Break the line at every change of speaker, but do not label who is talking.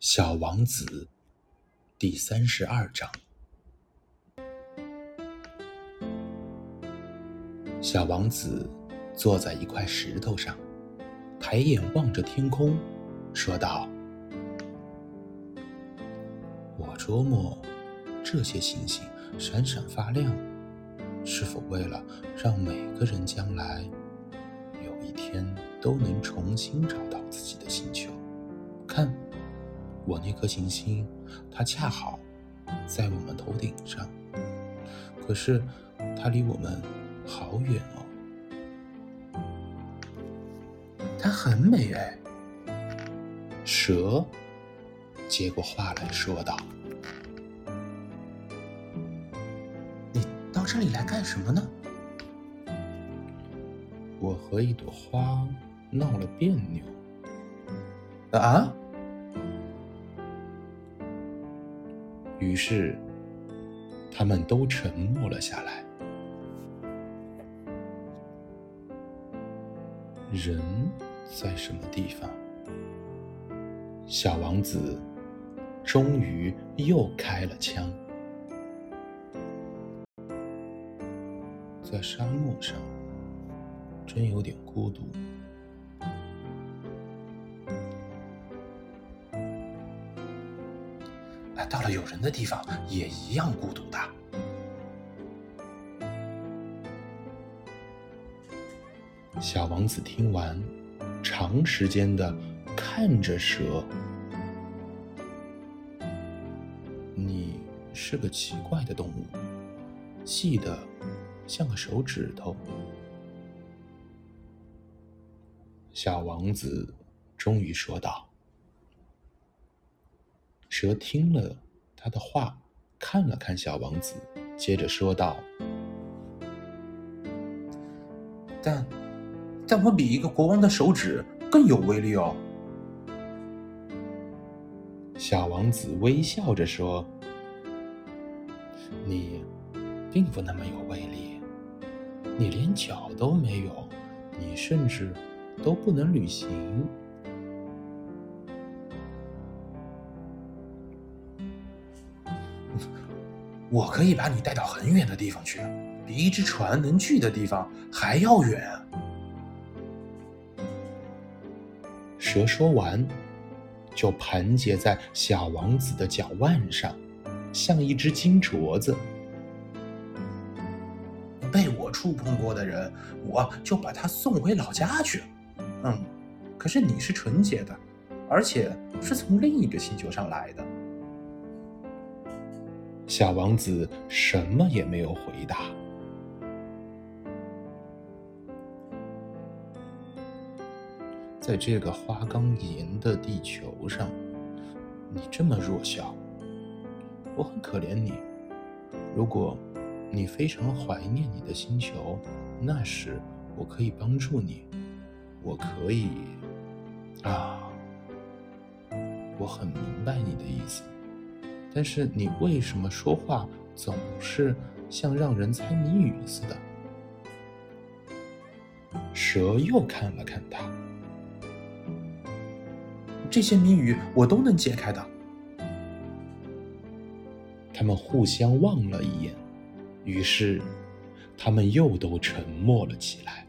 小王子第三十二章。小王子坐在一块石头上，抬眼望着天空，说道：“我琢磨，这些星星闪闪发亮，是否为了让每个人将来有一天都能重新找到自己的星球？看。”我那颗行星，它恰好在我们头顶上，可是它离我们好远哦。
它很美哎。
蛇接过话来说道：“
你到这里来干什么呢？”
我和一朵花闹了别扭。
啊？
于是，他们都沉默了下来。人在什么地方？小王子终于又开了枪。在沙漠上，真有点孤独。
到了有人的地方，也一样孤独的。
小王子听完，长时间的看着蛇。你是个奇怪的动物，细的像个手指头。小王子终于说道。蛇听了他的话，看了看小王子，接着说道：“
但，但我比一个国王的手指更有威力哦。”
小王子微笑着说：“你并不那么有威力，你连脚都没有，你甚至都不能旅行。”
我可以把你带到很远的地方去，比一只船能去的地方还要远。
蛇说完，就盘结在小王子的脚腕上，像一只金镯子。
被我触碰过的人，我就把他送回老家去。嗯，可是你是纯洁的，而且是从另一个星球上来的。
小王子什么也没有回答。在这个花岗岩的地球上，你这么弱小，我很可怜你。如果你非常怀念你的星球，那时我可以帮助你。我可以啊，我很明白你的意思。但是你为什么说话总是像让人猜谜语似的？蛇又看了看他，
这些谜语我都能解开的。
他们互相望了一眼，于是他们又都沉默了起来。